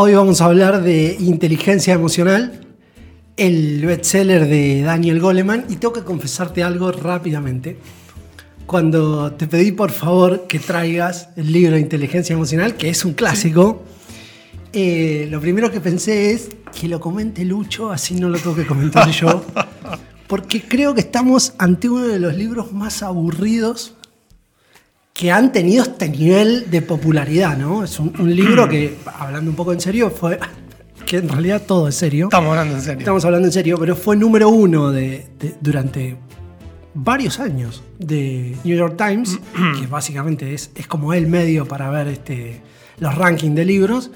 Hoy vamos a hablar de inteligencia emocional, el bestseller de Daniel Goleman, y tengo que confesarte algo rápidamente. Cuando te pedí por favor que traigas el libro de inteligencia emocional, que es un clásico, eh, lo primero que pensé es que lo comente Lucho, así no lo tengo que comentar yo, porque creo que estamos ante uno de los libros más aburridos que han tenido este nivel de popularidad, ¿no? Es un, libro que, hablando un poco en serio, fue. que en realidad todo es serio. Estamos hablando en serio. Estamos hablando en serio, pero fue número uno de, durante varios años de New York Times, que básicamente es, es como el medio para ver este, los rankings de libros.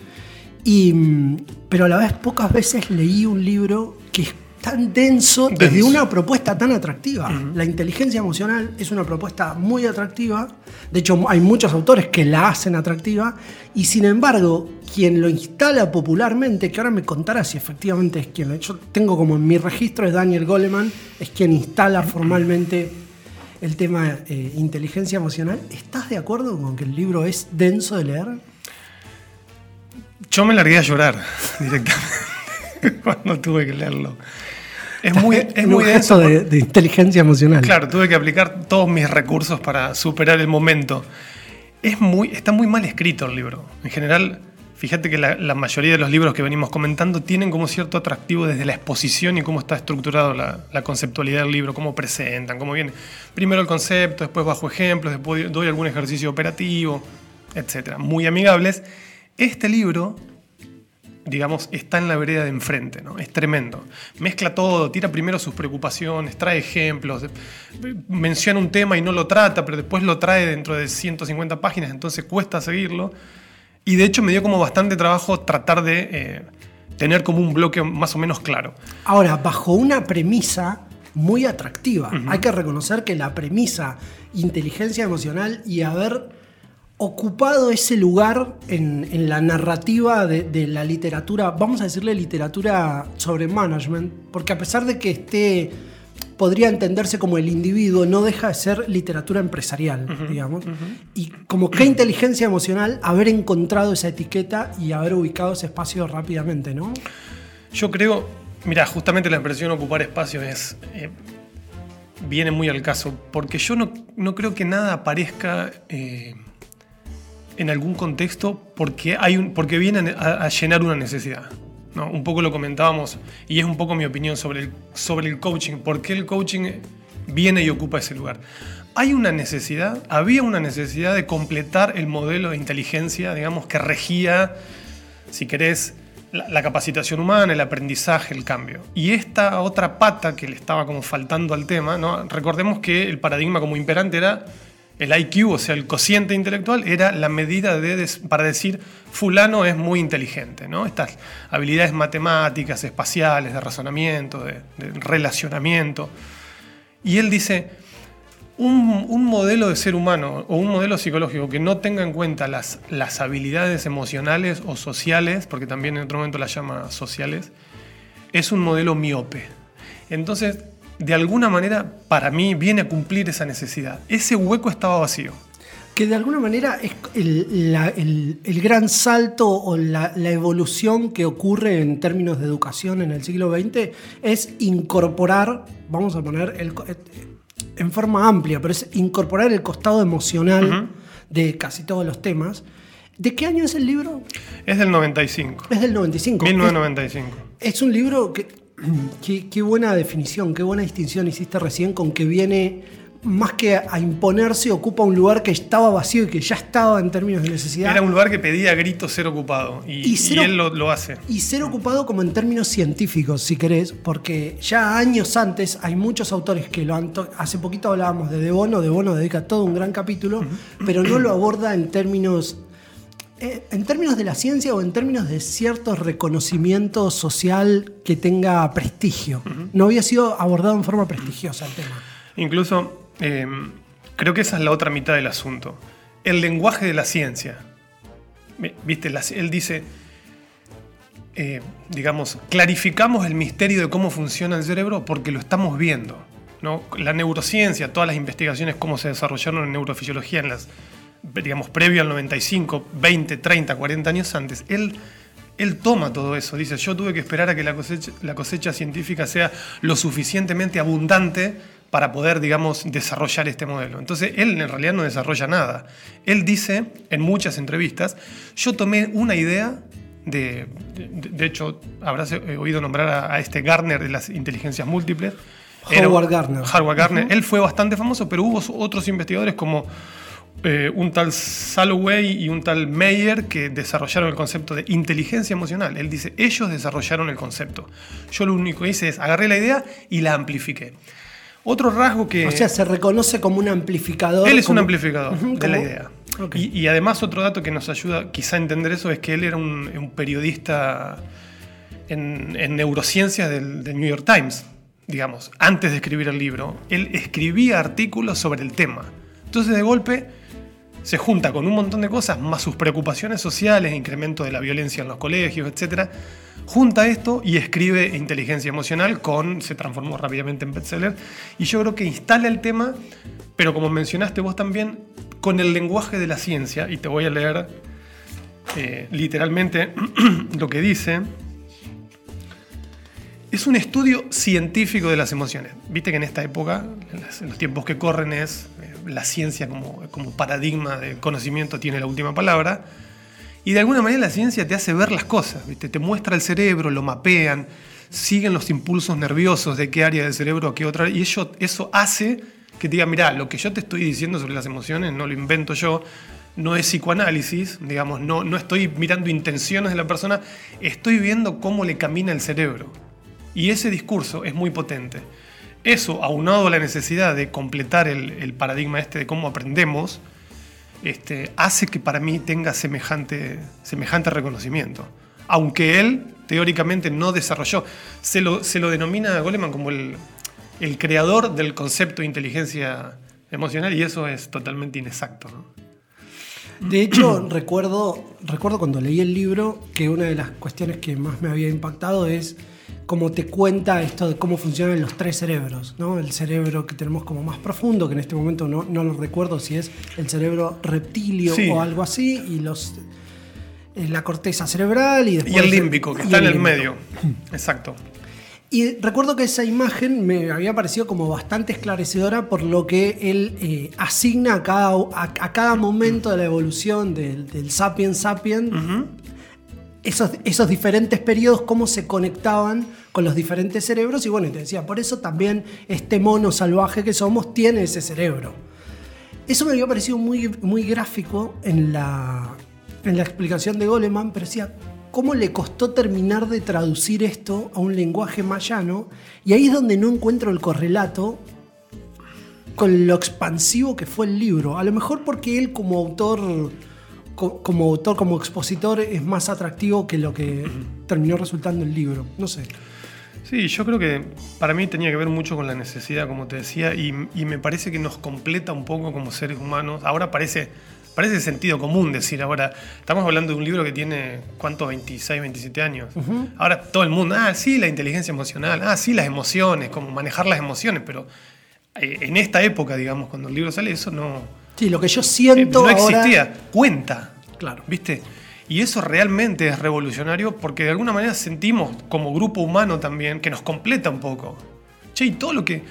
Y, mm, pero a la vez pocas veces leí un libro que es tan denso, desde una propuesta tan atractiva. La inteligencia emocional es una propuesta muy atractiva. De hecho, hay muchos autores que la hacen atractiva. Y sin embargo, quien lo instala popularmente, que ahora me contara si efectivamente es quien lo Yo tengo como en mi registro es Daniel Goleman, es quien instala formalmente el tema eh, inteligencia emocional. ¿Estás de acuerdo con que el libro es denso de leer? Yo me largué a llorar directamente cuando tuve que leerlo. Es muy, es muy denso de, inteligencia emocional. Claro, tuve que aplicar todos mis recursos para superar el momento. Es muy, está muy mal escrito el libro. En general, fíjate que la, mayoría de los libros que venimos comentando tienen como cierto atractivo desde la exposición y cómo está estructurado la, la conceptualidad del libro, cómo presentan, cómo viene. Primero el concepto, después bajo ejemplos, después doy algún ejercicio operativo, etc. Muy amigables. Este libro digamos, está en la vereda de enfrente, ¿no? Es tremendo. Mezcla todo, tira primero sus preocupaciones, trae ejemplos, menciona un tema y no lo trata, pero después lo trae dentro de 150 páginas, entonces cuesta seguirlo. Y de hecho me dio como bastante trabajo tratar de eh, tener como un bloque más o menos claro. Ahora, bajo una premisa muy atractiva, hay que reconocer que la premisa inteligencia emocional y haber ocupado ese lugar en, la narrativa de, la literatura, vamos a decirle literatura sobre management, porque a pesar de que esté, podría entenderse como el individuo, no deja de ser literatura empresarial, digamos. Y como qué inteligencia emocional haber encontrado esa etiqueta y haber ubicado ese espacio rápidamente, ¿no? Yo creo, mira, justamente la expresión ocupar espacio es... Eh, viene muy al caso, porque yo no, creo que nada aparezca... Eh, en algún contexto porque, hay un, porque vienen a, llenar una necesidad. ¿no? Un poco lo comentábamos y es un poco mi opinión sobre el, sobre el coaching. ¿Por qué el coaching viene y ocupa ese lugar? Hay una necesidad, había una necesidad de completar el modelo de inteligencia, digamos, que regía, si querés, la, la, capacitación humana, el aprendizaje, el cambio. Y esta otra pata que le estaba como faltando al tema, ¿no? recordemos que el paradigma como imperante era el IQ, o sea, el cociente intelectual, era la medida de, para decir fulano es muy inteligente, ¿no? Estas habilidades matemáticas, espaciales, de razonamiento, de, relacionamiento. Y él dice, un, modelo de ser humano o un modelo psicológico que no tenga en cuenta las, las habilidades emocionales o sociales, porque también en otro momento las llama sociales, es un modelo miope. Entonces, de alguna manera, para mí, viene a cumplir esa necesidad. Ese hueco estaba vacío. Que de alguna manera es el, gran salto o la, evolución que ocurre en términos de educación en el siglo XX es incorporar, vamos a poner el, en forma amplia, pero es incorporar el costado emocional de casi todos los temas. ¿De qué año es el libro? Es del 95. Es del 95. 1995. es un libro que Qué, buena definición, qué buena distinción hiciste recién con que viene más que a imponerse, ocupa un lugar que estaba vacío y que ya estaba en términos de necesidad. Era un lugar que pedía a gritos ser ocupado y, él lo, hace. Y ser ocupado como en términos científicos, si querés, porque ya años antes hay muchos autores que lo han... Hace poquito hablábamos de De Bono, De Bono dedica todo un gran capítulo, pero no lo aborda en términos en términos de la ciencia o en términos de cierto reconocimiento social que tenga prestigio. No había sido abordado en forma prestigiosa el tema. Incluso, eh, creo que esa es la otra mitad del asunto. El lenguaje de la ciencia. Viste, él dice, eh, digamos, clarificamos el misterio de cómo funciona el cerebro porque lo estamos viendo. ¿no? La neurociencia, todas las investigaciones, cómo se desarrollaron en neurofisiología en las, digamos, previo al 95, 20, 30, 40 años antes, él, él toma todo eso. Dice, yo tuve que esperar a que la cosecha, la cosecha científica sea lo suficientemente abundante para poder, digamos, desarrollar este modelo. Entonces, él en realidad no desarrolla nada. Él dice en muchas entrevistas, yo tomé una idea de, de, hecho, habrás oído nombrar a, a, este Garner de las inteligencias múltiples. Howard Gardner. Howard Gardner. Él fue bastante famoso, pero hubo otros investigadores como eh, un tal Salloway y un tal Meyer que desarrollaron el concepto de inteligencia emocional. Él dice, ellos desarrollaron el concepto. Yo lo único que hice es agarré la idea y la amplifiqué. Otro rasgo que... O sea, se reconoce como un amplificador. Él es como... un amplificador de la idea. Okay. Y, y, además otro dato que nos ayuda quizá a entender eso es que él era un, un periodista en, en neurociencias del, del New York Times digamos, antes de escribir el libro, él escribía artículos sobre el tema. Entonces de golpe se junta con un montón de cosas, más sus preocupaciones sociales, incremento de la violencia en los colegios, etc. Junta esto y escribe Inteligencia Emocional con, se transformó rápidamente en bestseller, y yo creo que instala el tema, pero como mencionaste vos también, con el lenguaje de la ciencia, y te voy a leer eh, literalmente lo que dice, es un estudio científico de las emociones. Viste que en esta época, en los tiempos que corren, es la ciencia como, como paradigma de conocimiento tiene la última palabra. Y de alguna manera la ciencia te hace ver las cosas, te muestra el cerebro, lo mapean, siguen los impulsos nerviosos de qué área del cerebro a qué otra. Y eso, eso hace que diga, mira, lo que yo te estoy diciendo sobre las emociones no lo invento yo, no es psicoanálisis, digamos, no, no estoy mirando intenciones de la persona, estoy viendo cómo le camina el cerebro. Y ese discurso es muy potente. Eso, aunado a la necesidad de completar el, el paradigma este de cómo aprendemos, este, hace que para mí tenga semejante, semejante reconocimiento. Aunque él, teóricamente, no desarrolló. Se lo, se lo denomina Goleman como el, el, creador del concepto de inteligencia emocional y eso es totalmente inexacto. De hecho, recuerdo, recuerdo cuando leí el libro que una de las cuestiones que más me había impactado es cómo te cuenta esto de cómo funcionan los tres cerebros, ¿no? El cerebro que tenemos como más profundo, que en este momento no, no lo recuerdo si es el cerebro reptilio sí. o algo así, y los eh, la corteza cerebral y después y el límbico que está en el medio. Exacto. Y recuerdo que esa imagen me había parecido como bastante esclarecedora por lo que él eh, asigna a cada, a, a, cada momento de la evolución del, del sapiens sapiens uh -huh esos, esos, diferentes periodos, cómo se conectaban con los diferentes cerebros. Y bueno, te decía, por eso también este mono salvaje que somos tiene ese cerebro. Eso me había parecido muy, muy gráfico en la, en la explicación de Goleman, pero decía, ¿cómo le costó terminar de traducir esto a un lenguaje más llano? Y ahí es donde no encuentro el correlato con lo expansivo que fue el libro. A lo mejor porque él como autor como autor, como expositor, es más atractivo que lo que terminó resultando el libro. No sé. Sí, yo creo que para mí tenía que ver mucho con la necesidad, como te decía, y, y me parece que nos completa un poco como seres humanos. Ahora parece, parece sentido común decir, ahora estamos hablando de un libro que tiene, ¿cuánto? 26, 27 años. Uh -huh. Ahora todo el mundo, ah, sí, la inteligencia emocional, ah, sí, las emociones, como manejar las emociones, pero eh, en esta época, digamos, cuando el libro sale, eso no Sí, lo que yo siento. Eh, no ahora... existía. Cuenta. Claro. ¿Viste? Y eso realmente es revolucionario porque de alguna manera sentimos como grupo humano también que nos completa un poco. Che, y todo lo que,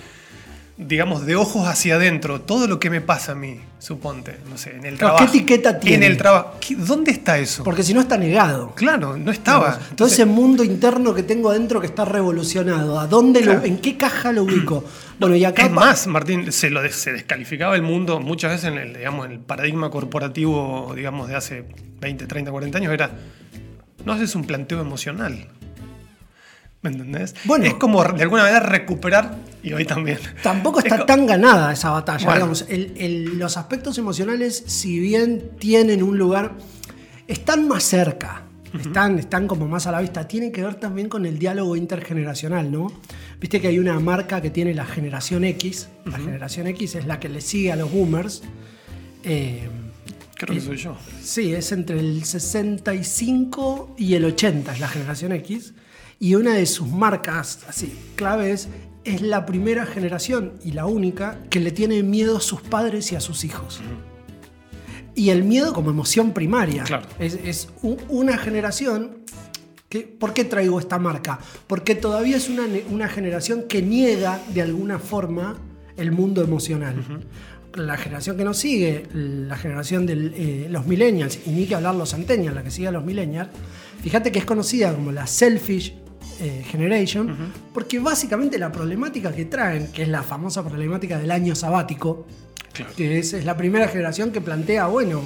digamos, de ojos hacia adentro, todo lo que me pasa a mí, suponte, no sé, en el trabajo. ¿Qué etiqueta tiene? En el trabajo. ¿Dónde está eso? Porque si no está negado. Claro, no estaba. Claro. Todo ese mundo interno que tengo adentro que está revolucionado, ¿a dónde claro. lo, en qué caja lo ubico? Bueno, y acá es más, Martín, se, lo, se descalificaba el mundo muchas veces en el, digamos, en el paradigma corporativo, digamos, de hace 20, 30, 40 años, era, no haces un planteo emocional. ¿Me entendés? Bueno, es como de alguna manera recuperar, y hoy también. Tampoco está tan ganada esa batalla. Bueno. Digamos, el, el, los aspectos emocionales, si bien tienen un lugar, están más cerca. Uh -huh. Están, están como más a la vista. Tienen que ver también con el diálogo intergeneracional, ¿no? Viste que hay una marca que tiene la generación X. Uh -huh. La generación X es la que le sigue a los boomers. Eh, Creo que soy yo. Sí, es entre el 65 y el 80, es la generación X. Y una de sus marcas así clave es la primera generación y la única que le tiene miedo a sus padres y a sus hijos. Y el miedo como emoción primaria. Claro. Es, es u- una generación que, ¿Por qué traigo esta marca? Porque todavía es una, una generación que niega de alguna forma el mundo emocional. La generación que nos sigue, la generación de los millennials, y ni que hablar los centennials, la que sigue a los millennials, fíjate que es conocida como la selfish eh, generation, porque básicamente la problemática que traen, que es la famosa problemática del año sabático, Claro. que es, es la primera generación que plantea, bueno,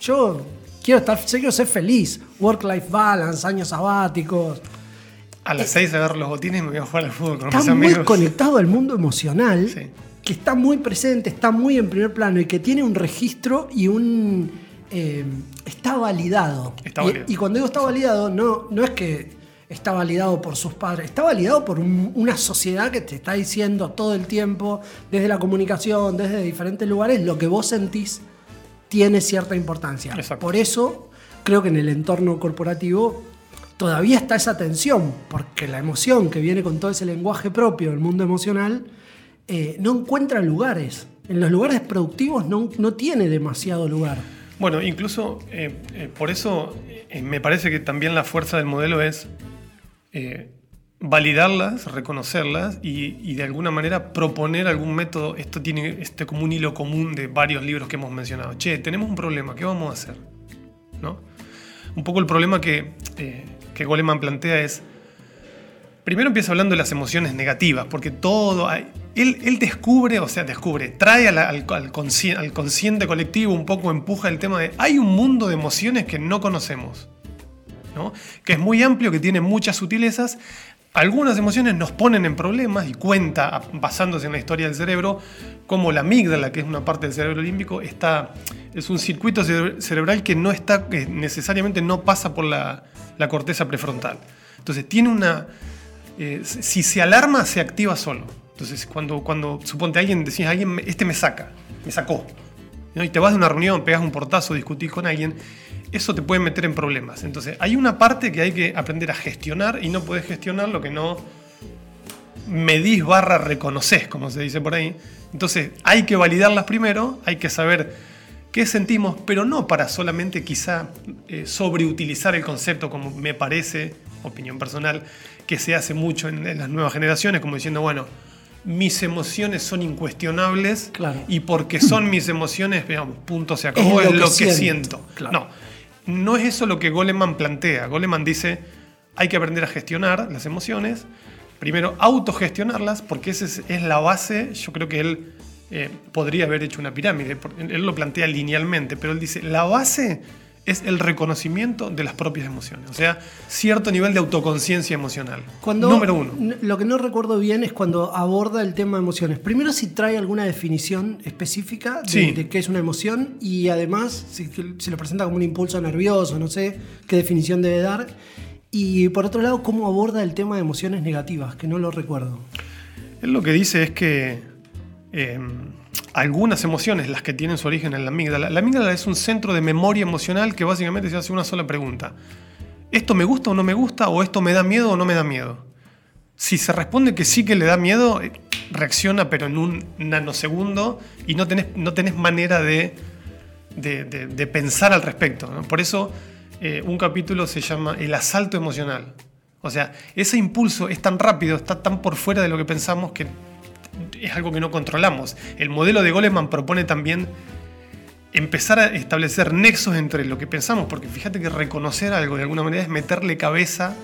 yo quiero estar, yo quiero ser feliz, work-life balance, años sabáticos. A las 6 agarro los botines y me voy a jugar al fútbol con Está mis muy amigos. conectado al mundo emocional, Sí. que está muy presente, está muy en primer plano y que tiene un registro y un... eh, está validado. Está. Y, cuando digo está validado, no, no es que está validado por sus padres, está validado por un- una sociedad que te está diciendo todo el tiempo, desde la comunicación, desde diferentes lugares, lo que vos sentís tiene cierta importancia. Exacto. Por eso creo que en el entorno corporativo todavía está esa tensión, porque la emoción que viene con todo ese lenguaje propio del mundo emocional eh, no encuentra lugares. En los lugares productivos no, no tiene demasiado lugar. Bueno, incluso eh, eh, por eso me parece que también la fuerza del modelo es eh, validarlas, reconocerlas y, de alguna manera proponer algún método. Esto tiene este como un hilo común de varios libros que hemos mencionado. Che, tenemos un problema, ¿qué vamos a hacer? ¿No? Un poco el problema que, eh, que Goleman plantea es, primero empieza hablando de las emociones negativas, porque todo, él, descubre, o sea, descubre, trae al, al al consciente colectivo un poco, empuja el tema de, hay un mundo de emociones que no conocemos, ¿no? que es muy amplio, que tiene muchas sutilezas. Algunas emociones nos ponen en problemas y cuenta, a- basándose en la historia del cerebro, como la amígdala, que es una parte del cerebro límbico, está, es un circuito cere- cerebral que no está, que necesariamente no pasa por la, la corteza prefrontal. Entonces tiene una, eh, si se alarma, se activa solo. Entonces, cuando, cuando suponte alguien, decís, alguien, me- este me saca, me sacó, ¿no? y te vas de una reunión, pegas un portazo, discutís con alguien, eso te puede meter en problemas. Entonces, hay una parte que hay que aprender a gestionar y no puedes gestionar lo que no medís barra reconoces, como se dice por ahí. Entonces, hay que validarlas primero, hay que saber qué sentimos, pero no para solamente quizá eh, sobreutilizar el concepto, como me parece, opinión personal, que se hace mucho en, en las nuevas generaciones, como diciendo, bueno, mis emociones son incuestionables Claro. y porque son mis emociones, digamos, punto se acabó, Es es lo que siento. claro. No, no es eso lo que Goleman plantea. Goleman dice, hay que aprender a gestionar las emociones, primero autogestionarlas, porque esa es, la base, yo creo que él eh, podría haber hecho una pirámide, él lo plantea linealmente, pero él dice, la base es el reconocimiento de las propias emociones, o sea, cierto nivel de autoconciencia emocional. Cuando, Número uno. Lo que no recuerdo bien es cuando aborda el tema de emociones. Primero si trae alguna definición específica de, Sí. de qué es una emoción y además si, si lo presenta como un impulso nervioso, no sé qué definición debe dar. Y por otro lado, cómo aborda el tema de emociones negativas, que no lo recuerdo. Él lo que dice es que eh, algunas emociones, las que tienen su origen en la amígdala, la amígdala es un centro de memoria emocional que básicamente se hace una sola pregunta. ¿Esto me gusta o no me gusta? ¿O esto me da miedo o no me da miedo? Si se responde que sí que le da miedo, eh, reacciona pero en un nanosegundo y no tenés, no tenés manera de, de- pensar al respecto. Por eso eh, un capítulo se llama El asalto emocional. O sea, ese impulso es tan rápido, está tan por fuera de lo que pensamos que es algo que no controlamos. El modelo de Goleman propone también empezar a establecer nexos entre lo que pensamos, porque fíjate que reconocer algo de alguna manera es meterle cabeza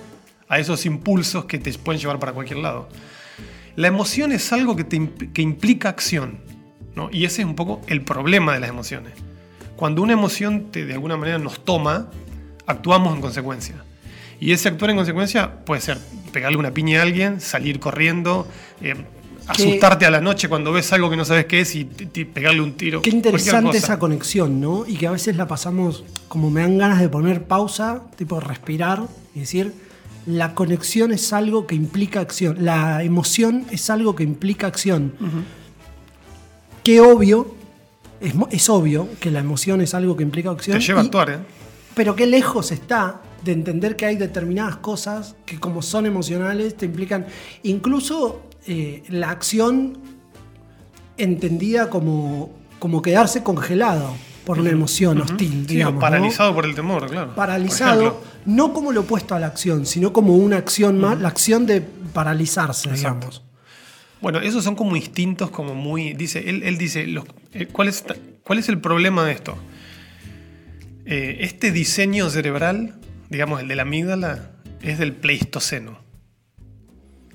a esos impulsos que te pueden llevar para cualquier lado. La emoción es algo que, que implica acción, ¿no? y ese es un poco el problema de las emociones. Cuando una emoción te, de alguna manera nos toma, actuamos en consecuencia. Y ese actuar en consecuencia puede ser pegarle una piña a alguien, salir corriendo, eh, asustarte a la noche cuando ves algo que no sabes qué es y, pegarle un tiro. Qué interesante esa conexión, ¿no? Y que a veces la pasamos como me dan ganas de poner pausa, tipo respirar y decir, la conexión es algo que implica acción, la emoción es algo que implica acción. Qué obvio, es, es obvio que la emoción es algo que implica acción. Te lleva a actuar, ¿eh? Pero qué lejos está de entender que hay determinadas cosas que como son emocionales te implican, incluso eh, la acción entendida como, como quedarse congelado por una emoción hostil, Sí, o digamos. ¿no? paralizado por el temor, claro. Paralizado, Por no como lo opuesto a la acción, sino como una acción más, la acción de paralizarse, Exacto. digamos. Bueno, esos son como instintos, como muy. Dice, él, él dice, los- eh, ¿cuál, es, ¿cuál es el problema de esto? Eh, este diseño cerebral, digamos, el de la amígdala, es del Pleistoceno.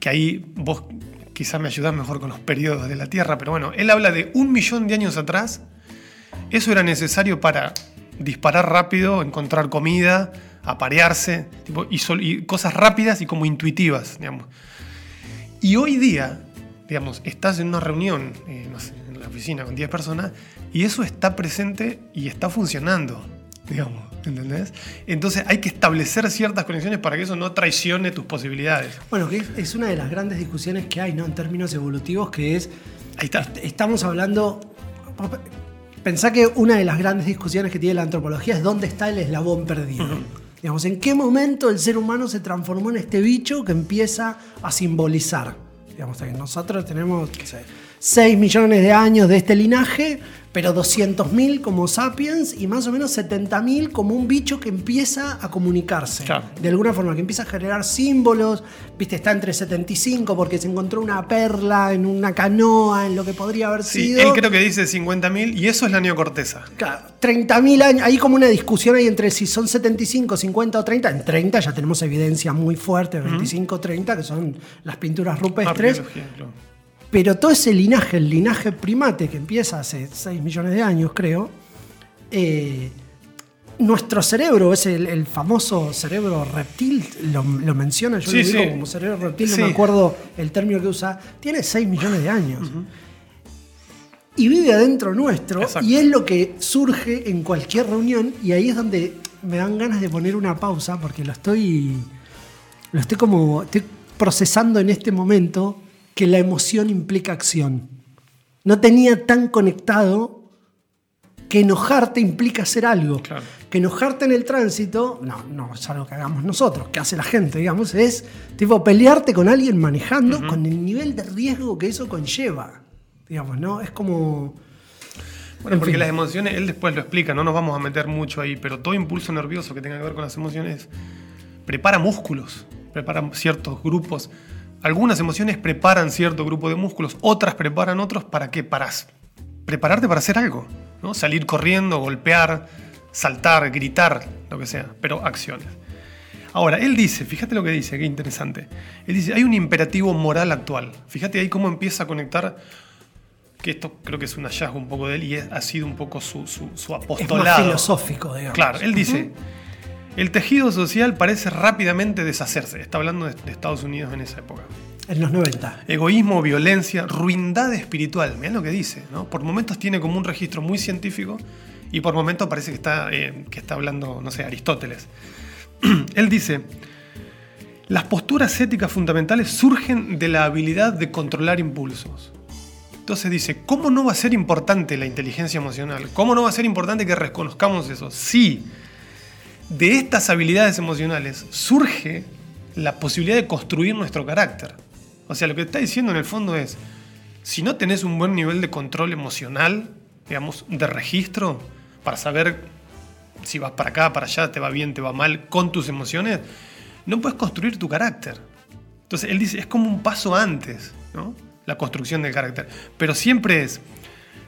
Que ahí vos quizás me ayudás mejor con los periodos de la Tierra, pero bueno, él habla de un millón de años atrás. Eso era necesario para disparar rápido, encontrar comida, aparearse, tipo, y cosas rápidas y como intuitivas, digamos. Y hoy día, digamos, estás en una reunión, eh, no sé, en la oficina con 10 personas, y eso está presente y está funcionando, digamos, ¿entendés? Entonces hay que establecer ciertas conexiones para que eso no traicione tus posibilidades. Bueno, que es, una de las grandes discusiones que hay, ¿no? En términos evolutivos, que es. Ahí está. est- Estamos hablando. Pensá que una de las grandes discusiones que tiene la antropología es dónde está el eslabón perdido. Digamos, ¿en qué momento el ser humano se transformó en este bicho que empieza a simbolizar? Digamos, nosotros tenemos, qué sé, 6 millones de años de este linaje, pero 200.000 como sapiens y más o menos 70.000 como un bicho que empieza a comunicarse. Claro. De alguna forma, que empieza a generar símbolos, viste, está entre 75 porque se encontró una perla en una canoa, en lo que podría haber Sí, sido. él creo que dice 50.000 y eso es la neocorteza. Claro, 30.000 años, hay como una discusión ahí entre si son 75, 50 o 30. En 30 ya tenemos evidencia muy fuerte, 25, 30, que son las pinturas rupestres. Arqueología, claro. Pero todo ese linaje, el linaje primate que empieza hace 6 millones de años, creo, eh, nuestro cerebro, es el, el famoso cerebro reptil, lo, lo menciona, yo Sí, lo digo sí. como cerebro reptil, no Sí. me acuerdo el término que usa, tiene 6 millones de años. Y vive adentro nuestro, Exacto. y es lo que surge en cualquier reunión, y ahí es donde me dan ganas de poner una pausa, porque lo estoy, lo estoy como, estoy procesando en este momento que la emoción implica acción. No tenía tan conectado que enojarte implica hacer algo. Claro. Que enojarte en el tránsito, no, no es algo que hagamos nosotros, que hace la gente, digamos, es tipo pelearte con alguien manejando con el nivel de riesgo que eso conlleva. Digamos, ¿no? Es como. Bueno, En porque fin. las emociones, él después lo explica, no nos vamos a meter mucho ahí, pero todo impulso nervioso que tenga que ver con las emociones prepara músculos, prepara ciertos grupos. Algunas emociones preparan cierto grupo de músculos, otras preparan otros para qué? Para prepararte para hacer algo, ¿no? Salir corriendo, golpear, saltar, gritar, lo que sea, pero acciones. Ahora, él dice, fíjate lo que dice, qué interesante. Él dice, hay un imperativo moral actual. Fíjate ahí cómo empieza a conectar, que esto creo que es un hallazgo un poco de él y es- ha sido un poco su, su, su Es apostolado. más filosófico, digamos. Claro, él dice, el tejido social parece rápidamente deshacerse. Está hablando de, de Estados Unidos en esa época. En los 90. Egoísmo, violencia, ruindad espiritual. Mirá lo que dice, ¿no? Por momentos tiene como un registro muy científico y por momentos parece que está, eh, que está hablando, no sé, Aristóteles. Él dice, las posturas éticas fundamentales surgen de la habilidad de controlar impulsos. Entonces dice, ¿cómo no va a ser importante la inteligencia emocional? ¿Cómo no va a ser importante que reconozcamos eso? Sí, de estas habilidades emocionales surge la posibilidad de construir nuestro carácter. O sea, lo que está diciendo en el fondo es, si no tenés un buen nivel de control emocional, digamos, de registro, para saber si vas para acá, para allá, te va bien, te va mal, con tus emociones, no puedes construir tu carácter. Entonces, él dice, es como un paso antes, ¿no? La construcción del carácter. Pero siempre es,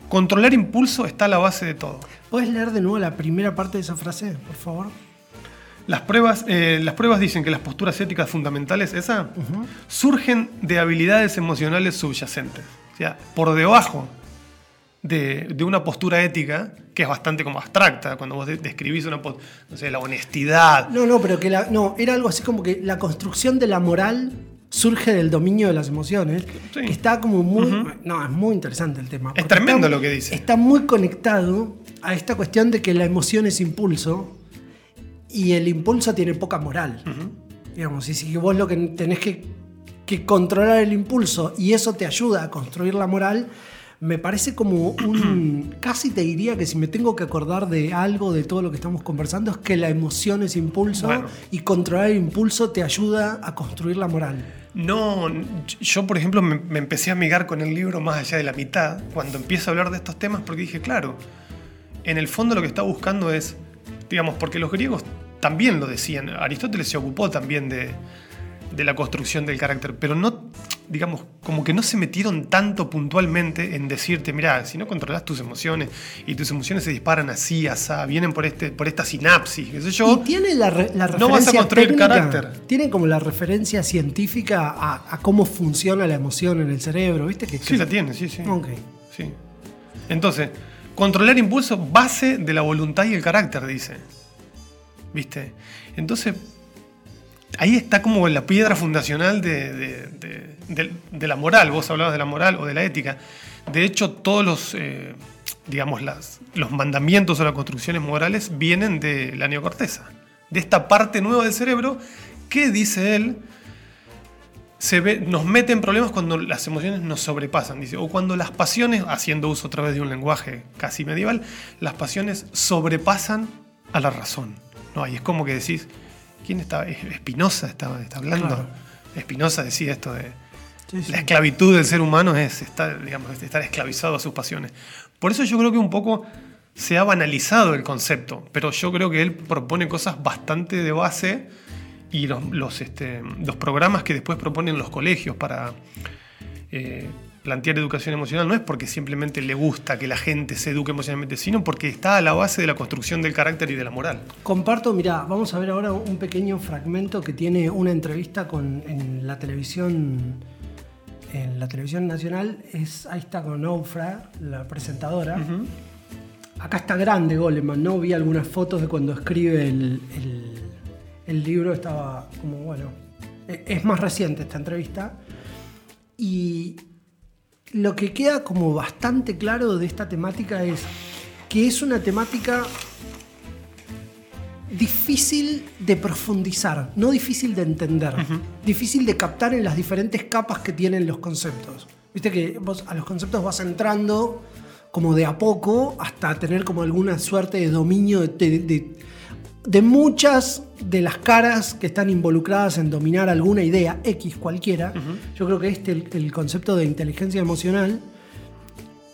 controlar impulso está a la base de todo. ¿Puedes leer de nuevo la primera parte de esa frase, por favor? Las pruebas, eh, las pruebas dicen que las posturas éticas fundamentales, esa, surgen de habilidades emocionales subyacentes. O sea, por debajo de, de una postura ética, que es bastante como abstracta, cuando vos de- describís una, no sé, la honestidad. No, no, pero que la, no, era algo así como que la construcción de la moral surge del dominio de las emociones. Sí. que está como muy. No, es muy interesante el tema. Es tremendo está- lo que dice. Está muy conectado a esta cuestión de que la emoción es impulso y el impulso tiene poca moral. Digamos, y si vos lo que tenés que, que controlar el impulso y eso te ayuda a construir la moral, me parece como un. casi te diría que si me tengo que acordar de algo de todo lo que estamos conversando, es que la emoción es impulso Bueno. y controlar el impulso te ayuda a construir la moral. No, yo por ejemplo me, me empecé a amigar con el libro más allá de la mitad, cuando empiezo a hablar de estos temas, porque dije, claro, en el fondo lo que está buscando es, digamos, porque los griegos también lo decían, Aristóteles se ocupó también de, de la construcción del carácter, pero no, digamos, como que no se metieron tanto puntualmente en decirte, mira, si no controlas tus emociones y tus emociones se disparan así, asá, vienen por, este, por esta sinapsis, qué sé yo. Y tiene la, re- la referencia No vas a construir técnica, carácter. Tiene como la referencia científica a, a cómo funciona la emoción en el cerebro, ¿viste? Que, Sí, la tiene, sí, sí. Ok. Sí. Entonces, controlar impulso, base de la voluntad y el carácter, dice. ¿Viste? Entonces, ahí está como la piedra fundacional de, la moral. Vos hablabas de la moral o de la ética. De hecho, todos los, eh, digamos, los mandamientos o las construcciones morales vienen de la neocorteza. De esta parte nueva del cerebro que, dice él, se nos mete en problemas cuando las emociones nos sobrepasan, o cuando las pasiones, haciendo uso otra vez de un lenguaje casi medieval, las pasiones sobrepasan a la razón. ¿No? Y es como que decís, ¿quién está? Espinosa está, está hablando. Claro. Espinosa decía esto de Sí, sí. la esclavitud del ser humano es estar, digamos, es estar esclavizado a sus pasiones. Por eso yo creo que un poco se ha banalizado el concepto, pero yo creo que él propone cosas bastante de base y los, los, este, los programas que después proponen los colegios para eh, plantear educación emocional no es porque simplemente le gusta que la gente se eduque emocionalmente, sino porque está a la base de la construcción del carácter y de la moral. Comparto, mirá, vamos a ver ahora un pequeño fragmento que tiene una entrevista con, en la televisión en la televisión nacional. Es, ahí está con Ofra, la presentadora. Acá está grande Goleman, ¿no? Vi algunas fotos de cuando escribe el, el- el libro, estaba como, bueno, e- es más reciente esta entrevista. Y lo que queda como bastante claro de esta temática es que es una temática difícil de profundizar, no difícil de entender, difícil de captar en las diferentes capas que tienen los conceptos. Viste que vos a los conceptos vas entrando como de a poco hasta tener como alguna suerte de dominio de, de- de- de muchas de las caras que están involucradas en dominar alguna idea X cualquiera. Yo creo que este, el, el concepto de inteligencia emocional,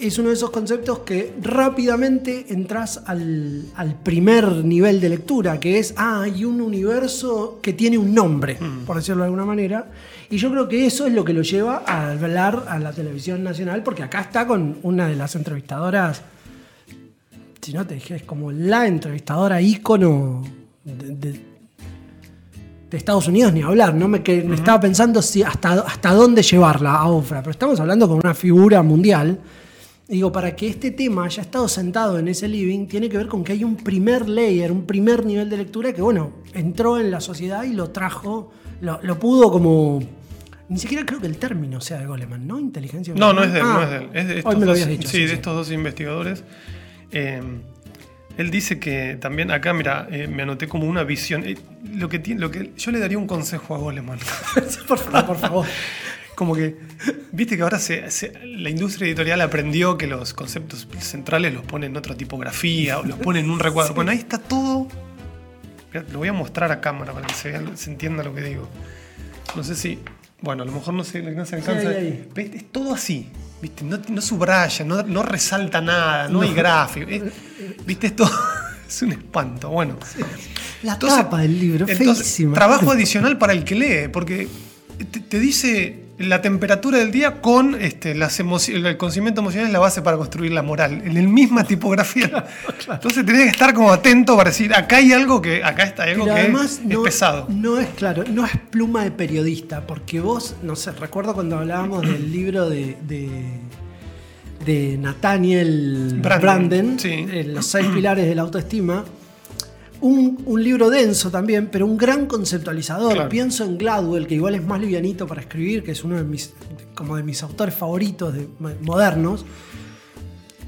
es uno de esos conceptos que rápidamente entras al, al primer nivel de lectura, que es, ah, hay un universo que tiene un nombre, por decirlo de alguna manera. Y yo creo que eso es lo que lo lleva a hablar a la televisión nacional, porque acá está con una de las entrevistadoras, si no te dije, es como la entrevistadora ícono de, de- de Estados Unidos, ni hablar. ¿no? Me, que- me estaba pensando si hasta, hasta dónde llevarla a Ofra, pero estamos hablando con una figura mundial. Digo, para que este tema haya estado sentado en ese living, tiene que ver con que hay un primer layer, un primer nivel de lectura que, bueno, entró en la sociedad y lo trajo, lo, lo pudo como. Ni siquiera creo que el término sea de Goleman, ¿no? Inteligencia No, no es de él, Ah, no es de él. Es de estos hoy me lo dos, dicho. Sí, de estos dos investigadores. Eh, él dice que también acá, mira, eh, me anoté como una visión. eh, lo que tiene, lo que, yo le daría un consejo a Goleman. por favor, por favor. como que, viste que ahora se, se- la industria editorial aprendió que los conceptos centrales los pone en otra tipografía o los pone en un recuadro. Bueno, ahí está todo. Mirá, Lo voy a mostrar a cámara para que se, vea- se entienda lo que digo. No sé si. Bueno, a lo mejor no se, no se alcanza. ahí, ahí. ¿Ves? Es todo así. ¿Viste? No, no subraya, no, no resalta nada, no, hay gráfico. es- ¿Viste? Esto es un espanto. Bueno. La Entonces- tapa del libro, entonces, feísima. Trabajo adicional para el que lee, porque te, te dice la temperatura del día con este, las el conocimiento emocional es la base para construir la moral, en la misma tipografía. Entonces tenés que estar como atento para decir, acá hay algo que, acá está algo Pero que además es no, pesado. no es claro, no es pluma de periodista, porque vos, no sé, recuerdo cuando hablábamos del libro de, de, de Nathaniel Branden, Branden, sí. eh, Los seis pilares de la autoestima. Un, un libro denso también, pero un gran conceptualizador. Claro. Pienso en Gladwell, que igual es más livianito para escribir, que es uno de mis, como de mis autores favoritos de, modernos.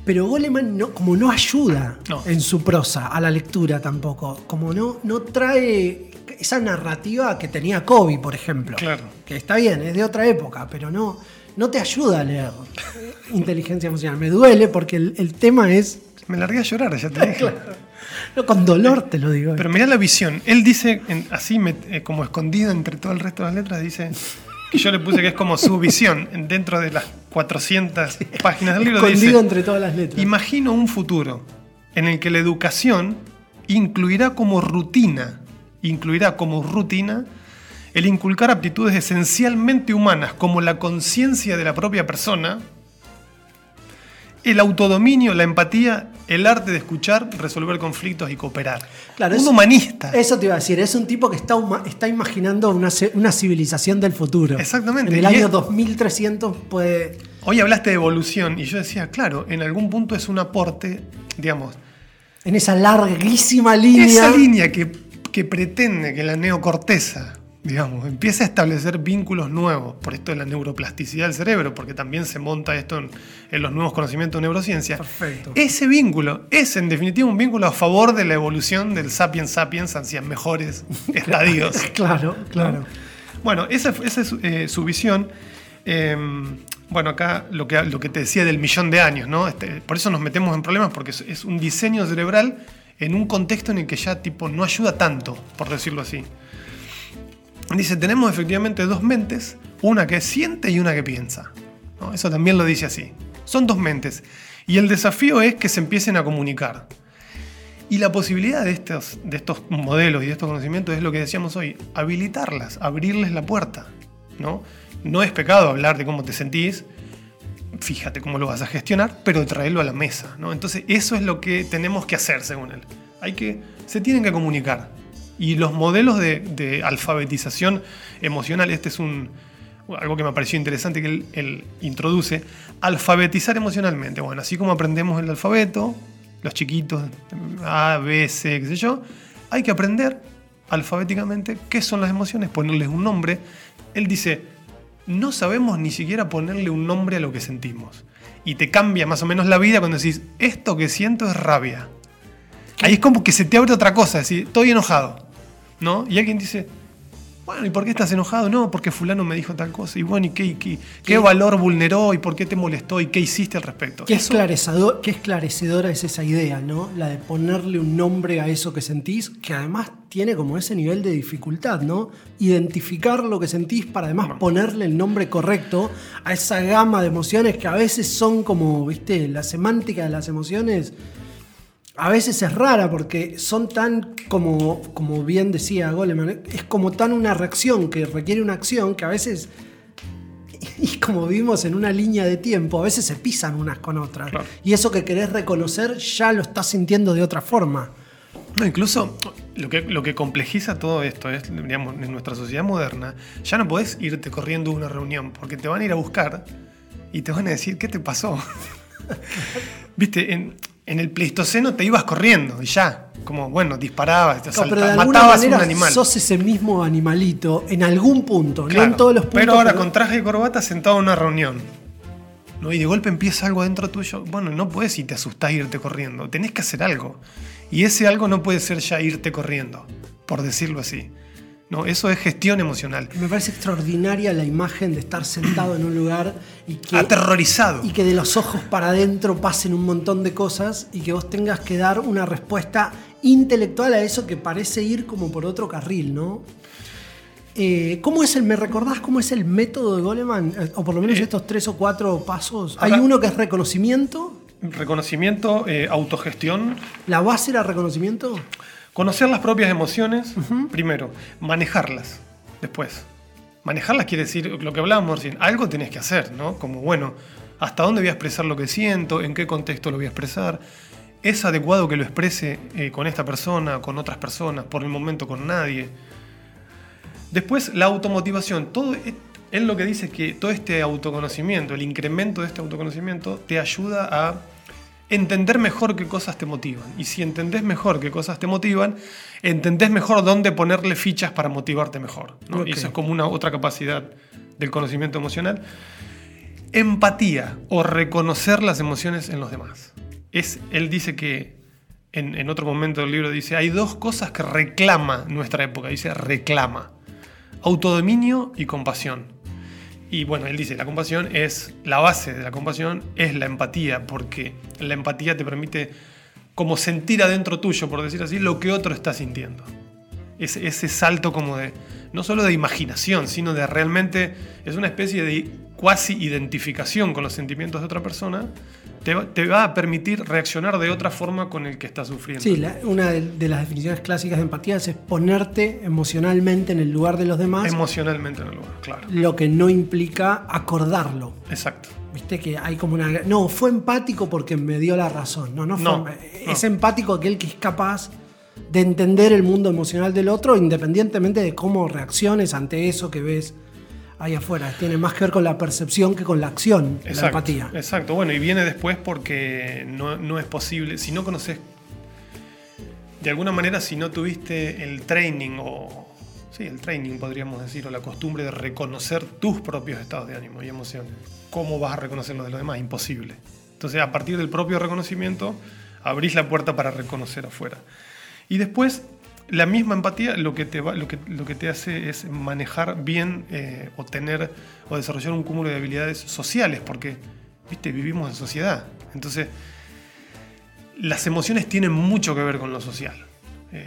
Pero Goleman no, como no ayuda No. en su prosa a la lectura tampoco. Como no, no trae esa narrativa que tenía Kobe, por ejemplo. Claro. Que está bien, es de otra época, pero no, no te ayuda a leer inteligencia emocional. Me duele porque el, el tema es. Me largué a llorar, ya te dije. No, con dolor te lo digo. Pero mirá la visión. Él dice, en- así met- eh, como escondido entre todo el resto de las letras, dice que yo le puse que es como su visión dentro de las 400 páginas del libro. Escondido dice, entre todas las letras. Imagino un futuro en el que la educación incluirá como rutina, incluirá como rutina el inculcar aptitudes esencialmente humanas como la conciencia de la propia persona, el autodominio, la empatía, el arte de escuchar, resolver conflictos y cooperar. Claro, un es- humanista. Eso te iba a decir, es un tipo que está, está imaginando una, una civilización del futuro. Exactamente, En el año es- 2300 puede... Hoy hablaste de evolución y yo decía, claro, en algún punto es un aporte, digamos, En esa larguísima línea... esa línea que, que pretende que la neocorteza, digamos, empiece a establecer vínculos nuevos, por esto de la neuroplasticidad del cerebro, porque también se monta esto en, en los nuevos conocimientos de neurociencia. Perfecto. Ese vínculo es en definitiva un vínculo a favor de la evolución del sapiens sapiens hacia mejores estadios. Claro, claro. ¿no? Bueno, esa, esa es eh, su visión. Eh, bueno, acá lo que, lo que te decía del millón de años, ¿no? Este, por eso nos metemos en problemas, porque es, es un diseño cerebral en un contexto en el que ya tipo no ayuda tanto, por decirlo así. Dice, tenemos efectivamente dos mentes, una que siente y una que piensa. Eso también lo dice así. Son dos mentes. Y el desafío es que se empiecen a comunicar. Y la posibilidad de estos, de estos modelos y de estos conocimientos es lo que decíamos hoy, habilitarlas, abrirles la puerta. ¿no? no es pecado hablar de cómo te sentís, fíjate cómo lo vas a gestionar, pero traerlo a la mesa. ¿no? Entonces eso es lo que tenemos que hacer según él. Hay que, se tienen que comunicar. Y los modelos de, alfabetización emocional, este es algo que me pareció interesante que él, él introduce, alfabetizar emocionalmente. Bueno, así como aprendemos el alfabeto, los chiquitos, A, B, C, qué sé yo, hay que aprender alfabéticamente qué son las emociones, ponerles un nombre. Él dice, no sabemos ni siquiera ponerle un nombre a lo que sentimos. Y te cambia más o menos la vida cuando decís, esto que siento es rabia. Ahí es como que se te abre otra cosa, decir, estoy enojado. ¿No? Y alguien dice, bueno, ¿y por qué estás enojado? No, porque fulano me dijo tal cosa. Y bueno, ¿y qué, y qué, qué valor vulneró? ¿Y por qué te molestó? ¿Y qué hiciste al respecto? Qué, esclarecedor, qué esclarecedora es esa idea, ¿no? La de ponerle un nombre a eso que sentís, que además tiene como ese nivel de dificultad, ¿no? Identificar lo que sentís para además ponerle el nombre correcto a esa gama de emociones que a veces son como, viste, la semántica de las emociones a veces es rara porque son tan, como, como bien decía Goleman, es como tan una reacción que requiere una acción que a veces, y como vimos en una línea de tiempo, a veces se pisan unas con otras. Claro. Y eso que querés reconocer ya lo estás sintiendo de otra forma. No, incluso lo que, lo que complejiza todo esto es, digamos, en nuestra sociedad moderna, ya no podés irte corriendo a una reunión porque te van a ir a buscar y te van a decir, ¿qué te pasó? Viste, en, en el Pleistoceno te ibas corriendo y ya, como, bueno, disparabas, te pero de matabas manera un animal. sos ese mismo animalito en algún punto, Claro, no en todos los puntos. pero ahora pero- con traje y corbata sentado en una reunión. ¿no? Y de golpe empieza algo dentro tuyo. Bueno, no puedes y te asustás e irte corriendo. Tenés que hacer algo. Y ese algo no puede ser ya irte corriendo, por decirlo así. ¿No? Eso es gestión emocional. Me parece extraordinaria la imagen de estar sentado en un lugar y que, Aterrorizado. y que de los ojos para adentro pasen un montón de cosas y que vos tengas que dar una respuesta intelectual a eso que parece ir como por otro carril, ¿no? Eh, ¿Cómo es el, me recordás cómo es el método de Goleman? Eh, O por lo menos Eh, estos tres o cuatro pasos. Hay uno que es reconocimiento. Reconocimiento, eh, autogestión, ¿La base era reconocimiento? Conocer las propias emociones, primero, manejarlas, después. Manejarlas quiere decir lo que hablábamos recién, algo tenés que hacer, ¿no? Como, bueno, ¿hasta dónde voy a expresar lo que siento? ¿En qué contexto lo voy a expresar? ¿Es adecuado que lo exprese eh, con esta persona, con otras personas, por el momento con nadie? Después, la automotivación. Todo, e- él lo que dice es que todo este autoconocimiento, el incremento de este autoconocimiento, te ayuda a entender mejor qué cosas te motivan. Y si entendés mejor qué cosas te motivan, entendés mejor dónde ponerle fichas para motivarte mejor. Y eso es como una otra capacidad del conocimiento emocional. Empatía o reconocer las emociones en los demás. Es, él dice que en, en otro momento del libro dice, hay dos cosas que reclama nuestra época. Dice, reclama. Autodominio y compasión. Y bueno, él dice, la compasión es, la base de la compasión es la empatía, porque la empatía te permite como sentir adentro tuyo, por decir así, lo que otro está sintiendo. ese, ese salto como de, no solo de imaginación, sino de realmente, es una especie de cuasi identificación con los sentimientos de otra persona, te, va- te va a permitir reaccionar de otra forma con el que está sufriendo. Sí, la- una de, de las definiciones clásicas de empatía es ponerte emocionalmente en el lugar de los demás, Emocionalmente en el lugar, claro. lo que no implica acordarlo. Exacto. Viste que hay como una. No, fue empático porque me dio la razón. No, no fue. No, es no. empático aquel que es capaz de entender el mundo emocional del otro, independientemente de cómo reacciones ante eso que ves ahí afuera. Tiene más que ver con la percepción que con la acción, la Exacto, empatía. exacto. Bueno, y viene después porque no, no es posible, si no conoces, de alguna manera, si no tuviste el training o, sí, el training podríamos decir, o la costumbre de reconocer tus propios estados de ánimo y emociones, ¿cómo vas a reconocer los de los demás? Imposible. Entonces, a partir del propio reconocimiento, abrís la puerta para reconocer afuera. Y después, la misma empatía lo que te, va, lo que, lo que te hace es manejar bien eh, o tener o desarrollar un cúmulo de habilidades sociales, porque, viste, vivimos en sociedad. Entonces, las emociones tienen mucho que ver con lo social. Eh,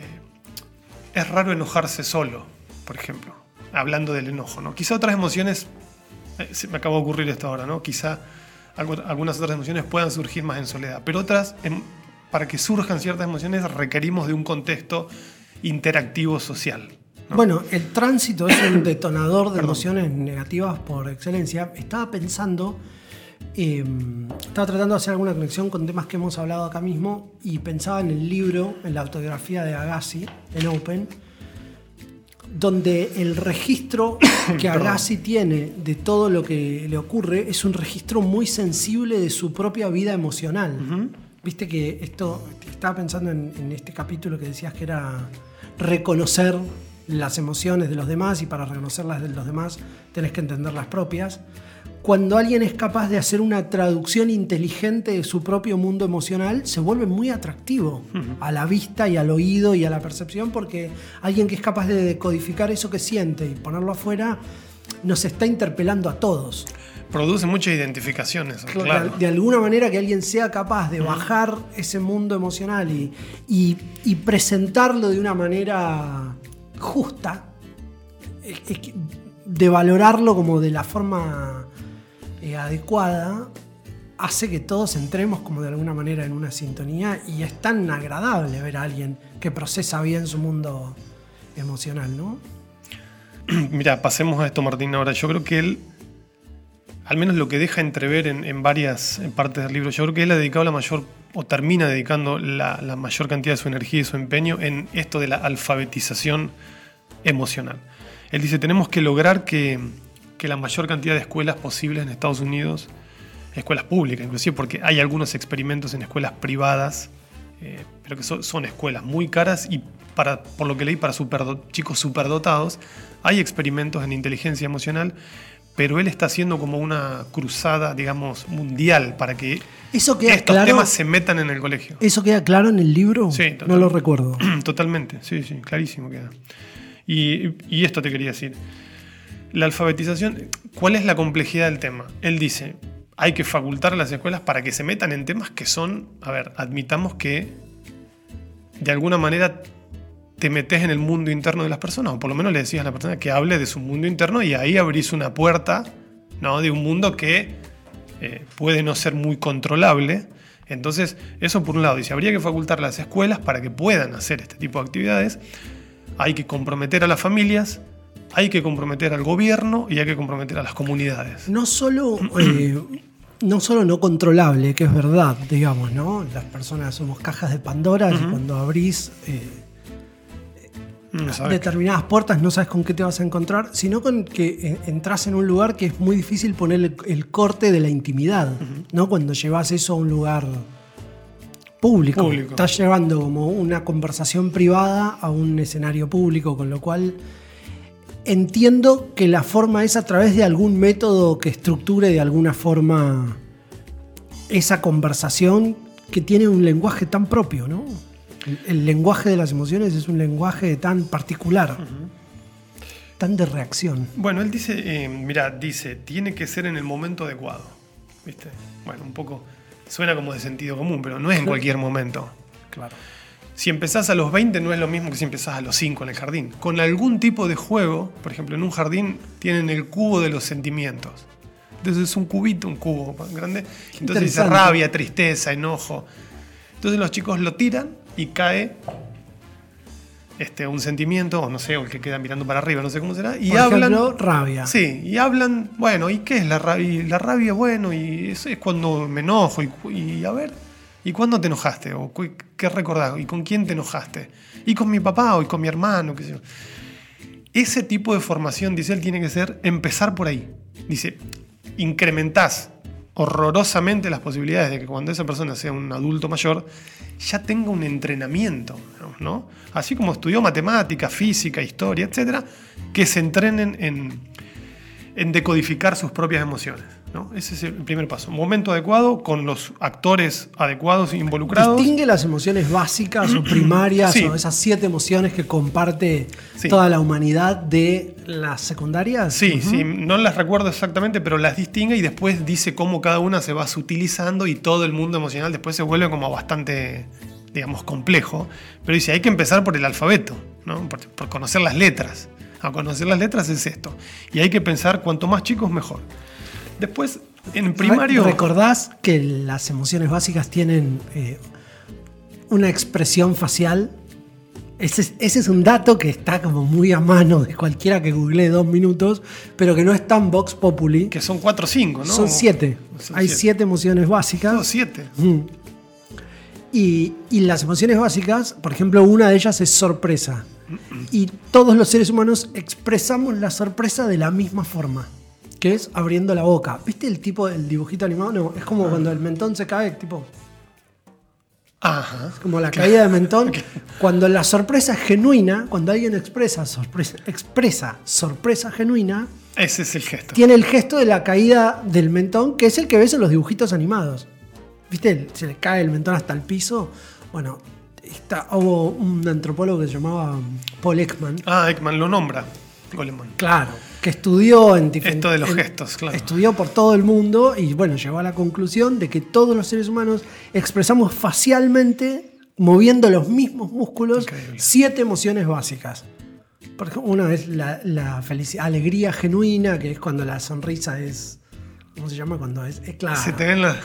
es raro enojarse solo, por ejemplo, hablando del enojo, ¿no? Quizá otras emociones, eh, se me acaba de ocurrir esto ahora, ¿no? Quizá algunas otras emociones puedan surgir más en soledad, pero otras, para que surjan ciertas emociones, requerimos de un contexto interactivo social. ¿no? Bueno, el tránsito es un detonador de emociones negativas por excelencia. Estaba pensando, eh, estaba tratando de hacer alguna conexión con temas que hemos hablado acá mismo y pensaba en el libro, en la autobiografía de Agassi, en Open, donde el registro que Agassi tiene de todo lo que le ocurre es un registro muy sensible de su propia vida emocional. Viste que esto, estaba pensando en, en este capítulo que decías que era reconocer las emociones de los demás y para reconocer las de los demás tenés que entender las propias. Cuando alguien es capaz de hacer una traducción inteligente de su propio mundo emocional, se vuelve muy atractivo a la vista y al oído y a la percepción, porque alguien que es capaz de decodificar eso que siente y ponerlo afuera, nos está interpelando a todos. Produce muchas identificaciones, De- claro. De, alguna manera que alguien sea capaz de bajar ese mundo emocional y, y- y presentarlo de una manera justa, de valorarlo como de la forma eh, adecuada, hace que todos entremos como de alguna manera en una sintonía y es tan agradable ver a alguien que procesa bien su mundo emocional, ¿no? Mira, pasemos a esto, Martín. Ahora, yo creo que él, al menos lo que deja entrever en, varias partes del libro, yo creo que él ha dedicado la mayor, o termina dedicando la, la mayor cantidad de su energía y su empeño en esto de la alfabetización emocional. Él dice, tenemos que lograr que, que la mayor cantidad de escuelas posibles en Estados Unidos, escuelas públicas inclusive, porque hay algunos experimentos en escuelas privadas, eh, pero que son, son escuelas muy caras y para, por lo que leí para superdo- chicos superdotados, hay experimentos en inteligencia emocional, pero él está haciendo como una cruzada, digamos, mundial para que Eso queda estos claro. temas se metan en el colegio. ¿Eso queda claro en el libro? Sí, no total. lo recuerdo. Totalmente, sí, sí, clarísimo queda. Y, y esto te quería decir. La alfabetización, ¿cuál es la complejidad del tema? Él dice, hay que facultar a las escuelas para que se metan en temas que son, a ver, admitamos que de alguna manera te metes en el mundo interno de las personas, o por lo menos le decías a la persona que hable de su mundo interno y ahí abrís una puerta ¿no? de un mundo que eh, puede no ser muy controlable. Entonces, eso por un lado, dice, habría que facultar a las escuelas para que puedan hacer este tipo de actividades. Hay que comprometer a las familias, hay que comprometer al gobierno y hay que comprometer a las comunidades. No solo, eh, no solo no controlable, que es verdad, digamos, ¿no? Las personas somos cajas de Pandora y cuando abrís eh, determinadas puertas no sabes con qué te vas a encontrar, sino con que eh, entras en un lugar que es muy difícil poner el, el corte de la intimidad, ¿no? Cuando llevas eso a un lugar público. Público. Estás llevando como una conversación privada a un escenario público, con lo cual entiendo que la forma es a través de algún método que estructure de alguna forma esa conversación que tiene un lenguaje tan propio, ¿no? El, el lenguaje de las emociones es un lenguaje tan particular, tan de reacción. Bueno, él dice, eh, mira, dice, tiene que ser en el momento adecuado. ¿Viste? Bueno, un poco suena como de sentido común, pero no es en cualquier momento. Claro. Si empezás a los 20 no es lo mismo que si empezás a los 5 en el jardín. Con algún tipo de juego, por ejemplo, en un jardín tienen el cubo de los sentimientos. Entonces es un cubito, un cubo grande. Entonces dice rabia, tristeza, enojo. Entonces los chicos lo tiran y cae este, un sentimiento, o no sé, o el que queda mirando para arriba, no sé cómo será. Y Por hablan. ejemplo, rabia. Sí, y hablan, bueno, ¿y qué es la rabia? La rabia, bueno, y eso es cuando me enojo, y, y a ver, ¿y cuándo te enojaste? ¿O qué recordás? ¿Y con quién te enojaste? ¿Y con mi papá o y con mi hermano? Ese tipo de formación, dice él, tiene que ser empezar por ahí. Dice, incrementás horrorosamente las posibilidades de que cuando esa persona sea un adulto mayor, ya tenga un entrenamiento, ¿no? Así como estudió matemática, física, historia, etcétera, que se entrenen en, en decodificar sus propias emociones. ¿no? Ese es el primer paso. Momento adecuado, con los actores adecuados e involucrados. Distingue las emociones básicas o primarias Sí. o esas siete emociones que comparte Sí. toda la humanidad de las secundarias. Sí, sí, no las recuerdo exactamente, pero las distingue y después dice cómo cada una se va sutilizando y todo el mundo emocional después se vuelve como bastante, digamos, complejo. Pero dice, hay que empezar por el alfabeto, ¿no? por, por conocer las letras. A conocer las letras es esto. Y hay que pensar cuanto más chicos mejor. Después, en primario... Re- ¿Recordás que las emociones básicas tienen eh, una expresión facial? Ese es, ese es un dato que está como muy a mano de cualquiera que googlee dos minutos, pero que no es tan Vox Populi. que son cuatro o cinco, ¿no? Son siete. Son Hay siete. siete emociones básicas. No, siete. Mm. Y, y las emociones básicas, por ejemplo, una de ellas es sorpresa. Y todos los seres humanos expresamos la sorpresa de la misma forma, que es abriendo la boca. ¿Viste el tipo del dibujito animado? No, es como cuando el mentón se cae, tipo, Ajá. como la caída de mentón. Cuando la sorpresa es genuina, cuando alguien expresa sorpresa, expresa sorpresa genuina, Ese es el gesto. tiene el gesto de la caída del mentón, que es el que ves en los dibujitos animados. ¿Viste? Se le cae el mentón hasta el piso. Bueno, está, hubo un antropólogo que se llamaba Paul Ekman. Ah, Ekman lo nombra. Goleman. Claro, que estudió en Esto de los en- gestos, claro. Estudió por todo el mundo y bueno, llegó a la conclusión de que todos los seres humanos expresamos facialmente, moviendo los mismos músculos, Increíble. siete emociones básicas. Por ejemplo, una es la, la felicidad, alegría genuina, que es cuando la sonrisa es. ¿Cómo se llama? Cuando es. es claro. Se te ven las.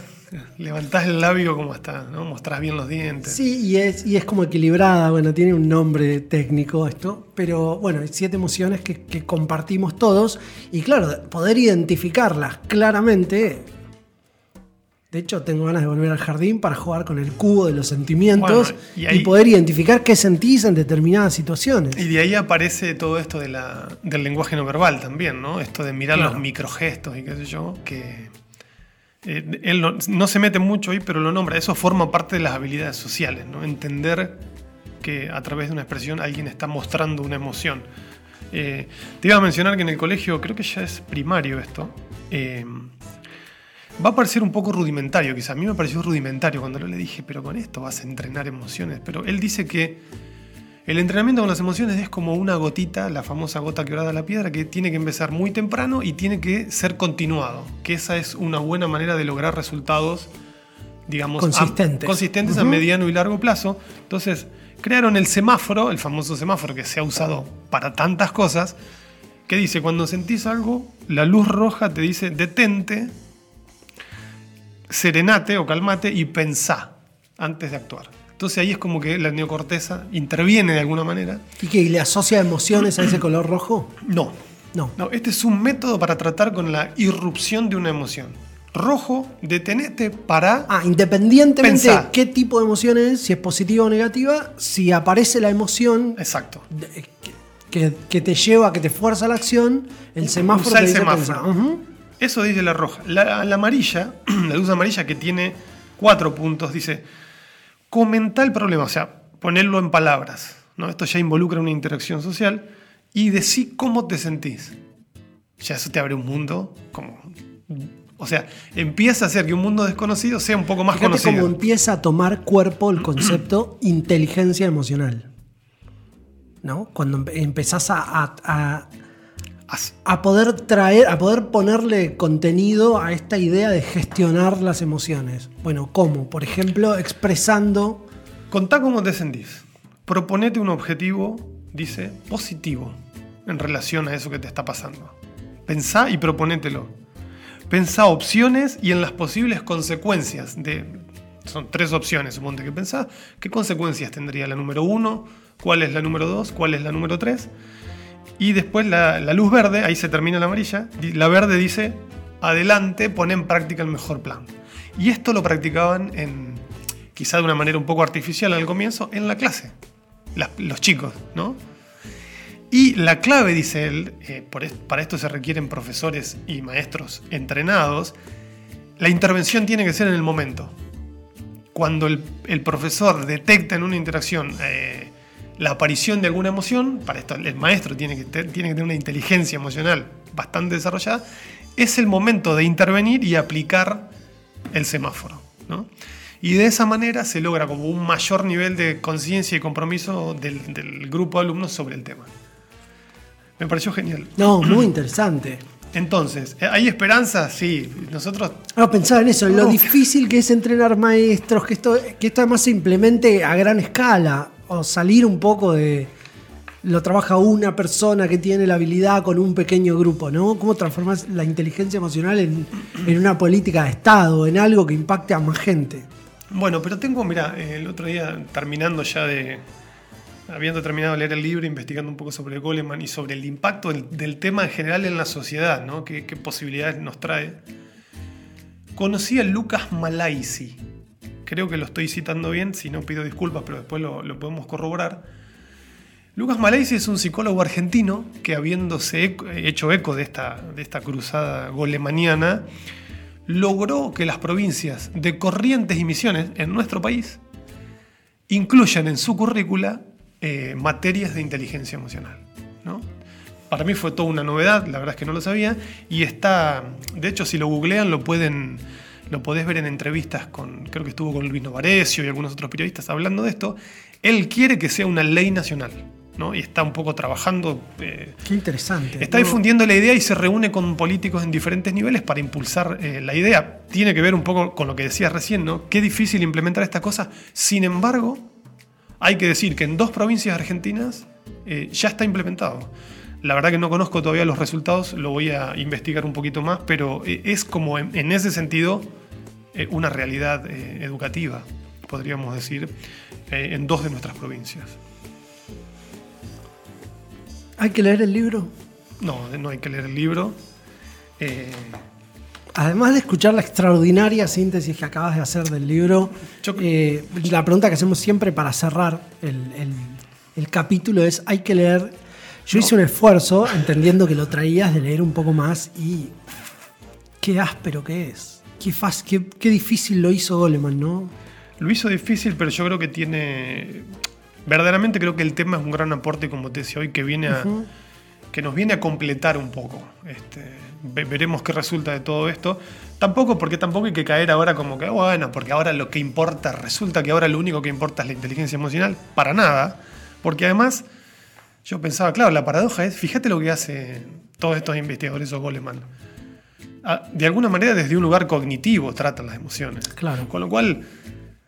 Levantás el labio como está, ¿no? Mostrás bien los dientes. Sí, y es, y es como equilibrada, bueno, tiene un nombre técnico esto, pero bueno, hay siete emociones que, que compartimos todos y claro, poder identificarlas claramente. De hecho, tengo ganas de volver al jardín para jugar con el cubo de los sentimientos Bueno, y poder identificar qué sentís en determinadas situaciones. Y de ahí aparece todo esto de la, del lenguaje no verbal también, ¿no? Esto de mirar Claro. los microgestos y qué sé yo, que eh, él no, se mete mucho ahí, pero lo nombra. Eso forma parte de las habilidades sociales, ¿no? Entender que a través de una expresión alguien está mostrando una emoción. Eh, te iba a mencionar que en el colegio, creo que ya es primario esto, eh, va a parecer un poco rudimentario, quizá. A mí me pareció rudimentario cuando le dije, pero con esto vas a entrenar emociones. Pero él dice que el entrenamiento con las emociones es como una gotita, la famosa gota que orada la piedra, que tiene que empezar muy temprano y tiene que ser continuado. Que esa es una buena manera de lograr resultados, digamos, a- Consistentes. a Ujú. mediano y largo plazo. Entonces, crearon el semáforo, el famoso semáforo que se ha usado para tantas cosas, que dice, cuando sentís algo, la luz roja te dice, detente, serenate o calmate y pensá antes de actuar. Entonces ahí es como que la neocorteza interviene de alguna manera. ¿Y que le asocia emociones a ese color rojo? No, No. no, este es un método para tratar con la irrupción de una emoción. Rojo, detenete para... Ah, independientemente de qué tipo de emoción es, si es positiva o negativa, si aparece la emoción Exacto. de- que, te lleva, que te fuerza la acción, el semáforo Usa te el dice semáforo. Eso dice la roja. La, la amarilla, la luz amarilla que tiene cuatro puntos, dice, comenta el problema, o sea, ponerlo en palabras. ¿no? Esto ya involucra una interacción social y decí cómo te sentís. Ya eso te abre un mundo como... O sea, empieza a hacer que un mundo desconocido sea un poco más Fíjate conocido. cómo empieza a tomar cuerpo el concepto inteligencia emocional. ¿No? Cuando empe- empezás a, a- a- A poder traer, a poder ponerle contenido a esta idea de gestionar las emociones. Bueno, ¿cómo? Por ejemplo, expresando Contá cómo te sentís. Proponete un objetivo, dice, positivo en relación a eso que te está pasando. Pensá y proponételo. Pensá opciones y en las posibles consecuencias de... Son tres opciones, suponte que pensás. ¿Qué consecuencias tendría la número uno? ¿Cuál es la número dos? ¿Cuál es la número tres? Y después la, luz verde, ahí se termina la amarilla. La verde dice, adelante, pon en práctica el mejor plan. Y esto lo practicaban en, quizá de una manera un poco artificial al comienzo, en la clase. Las- los chicos, ¿no? Y la clave, dice él, eh, para esto se requieren profesores y maestros entrenados, la intervención tiene que ser en el momento. Cuando el, el profesor detecta en una interacción eh, la aparición de alguna emoción, para esto el maestro tiene que, te- tiene que tener una inteligencia emocional bastante desarrollada, es el momento de intervenir y aplicar el semáforo. ¿no? Y de esa manera se logra como un mayor nivel de conciencia y compromiso del, del grupo de alumnos sobre el tema. Me pareció genial. No, muy interesante. Entonces, ¿eh, ¿hay esperanza? Sí. Nosotros No, pensaba en eso, lo difícil que es entrenar maestros, que esto, que esto además se implemente a gran escala, o salir un poco de lo trabaja una persona que tiene la habilidad con un pequeño grupo, ¿no? ¿Cómo transformas la inteligencia emocional en, en una política de Estado, en algo que impacte a más gente? Bueno, pero tengo, mira, el otro día terminando ya de. Habiendo terminado de leer el libro, investigando un poco sobre Goleman y sobre el impacto del, tema en general en la sociedad, ¿no? ¿Qué, qué posibilidades nos trae? Conocí a Lucas Malaisi. Creo que lo estoy citando bien, si no pido disculpas, pero después lo, podemos corroborar. Lucas Malaisi es un psicólogo argentino que, habiéndose hecho eco de esta, de esta cruzada golemaniana, logró que las provincias de Corrientes y Misiones en nuestro país incluyan en su currícula eh, materias de inteligencia emocional. ¿no? Para mí fue toda una novedad, la verdad es que no lo sabía, y está, de hecho si lo googlean lo pueden, lo podés ver en entrevistas con, creo que estuvo con Luis Novarecio y algunos otros periodistas hablando de esto. Él quiere que sea una ley nacional, ¿no? Y está un poco trabajando eh, Qué interesante. Está difundiendo la idea y se reúne con políticos en diferentes niveles para impulsar eh, la idea. Tiene que ver un poco con lo que decías recién, ¿no? Qué difícil implementar esta cosa. Sin embargo, hay que decir que en dos provincias argentinas eh, ya está implementado. La verdad que no conozco todavía los resultados, lo voy a investigar un poquito más, pero es como en, en ese sentido eh, una realidad eh, educativa, podríamos decir, eh, en dos de nuestras provincias. Hay que leer el libro. No, no hay que leer el libro. Además de escuchar la extraordinaria síntesis que acabas de hacer del libro, Yo- la pregunta que hacemos siempre para cerrar el, el- el capítulo es, ¿hay que leer? Yo hice un esfuerzo entendiendo que lo traías de leer un poco más y qué áspero que es. Qué, fácil, qué, qué difícil lo hizo Goleman, ¿no? Lo hizo difícil, pero yo creo que tiene. Verdaderamente creo que el tema es un gran aporte, como te decía hoy, que viene a. que nos viene a completar un poco. Este, ve- veremos qué resulta de todo esto. Tampoco, porque tampoco hay que caer ahora como que, bueno, porque ahora lo que importa, resulta que ahora lo único que importa es la inteligencia emocional. Para nada. Porque además, yo pensaba, claro, la paradoja es, fíjate lo que hacen todos estos investigadores o Goleman. De alguna manera, desde un lugar cognitivo tratan las emociones. Claro. Con lo cual,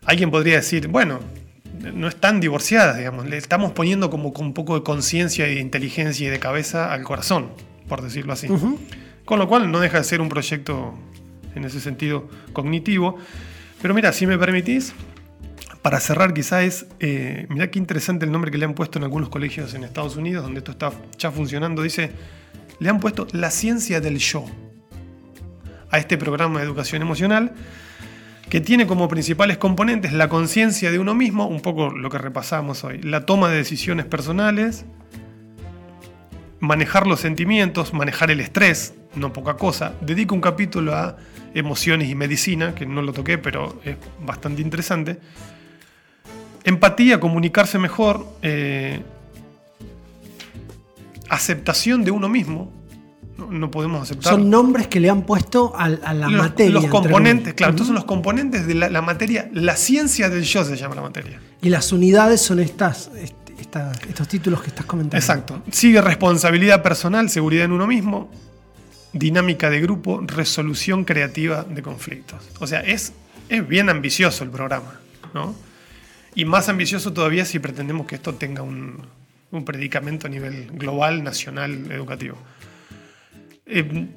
alguien podría decir, bueno, no están divorciadas, digamos, le estamos poniendo como con un poco de conciencia y de inteligencia y de cabeza al corazón, por decirlo así. Con lo cual no deja de ser un proyecto en ese sentido cognitivo. Pero mira, si me permitís, para cerrar quizá es, eh, mirá qué interesante el nombre que le han puesto en algunos colegios en Estados Unidos, donde esto está ya funcionando, dice, le han puesto la ciencia del yo a este programa de educación emocional que tiene como principales componentes la conciencia de uno mismo, un poco lo que repasamos hoy, la toma de decisiones personales, manejar los sentimientos, manejar el estrés, no poca cosa. Dedico un capítulo a emociones y medicina, que no lo toqué, pero es bastante interesante. Empatía, comunicarse mejor, eh, aceptación de uno mismo. No, no podemos aceptar Son nombres que le han puesto a, a la los, materia. los componentes, claro, estos son los componentes de la, la materia, la ciencia del yo se llama la materia. Y las unidades son estas, est- esta- estos títulos que estás comentando. Exacto. Sigue responsabilidad personal, seguridad en uno mismo, dinámica de grupo, resolución creativa de conflictos. O sea, es, es bien ambicioso el programa, ¿no? Y más ambicioso todavía si pretendemos que esto tenga un, un predicamento a nivel global, nacional, educativo. Eh,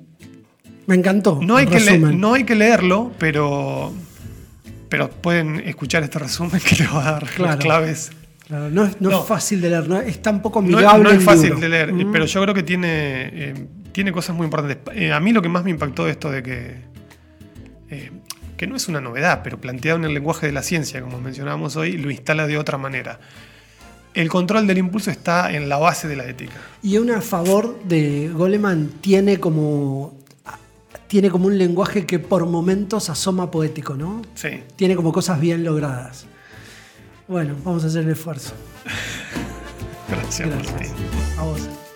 Me encantó. no, hay que le- resumen. no hay que leerlo, pero, pero pueden escuchar este resumen que les va a dar las claves. Claro, no es, no No. es fácil de leer, no, es tan poco No, amigable. no es fácil libro. de leer, Mm. pero yo creo que tiene, eh, tiene cosas muy importantes. Eh, a mí lo que más me impactó de esto de que, eh, que no es una novedad, pero planteado en el lenguaje de la ciencia, como mencionábamos hoy, lo instala de otra manera. El control del impulso está en la base de la ética. Y aún a favor de Goleman tiene como tiene como un lenguaje que por momentos asoma poético, ¿no? Sí. Tiene como cosas bien logradas. Bueno, vamos a hacer el esfuerzo. Gracias. Gracias. Martín. A vos.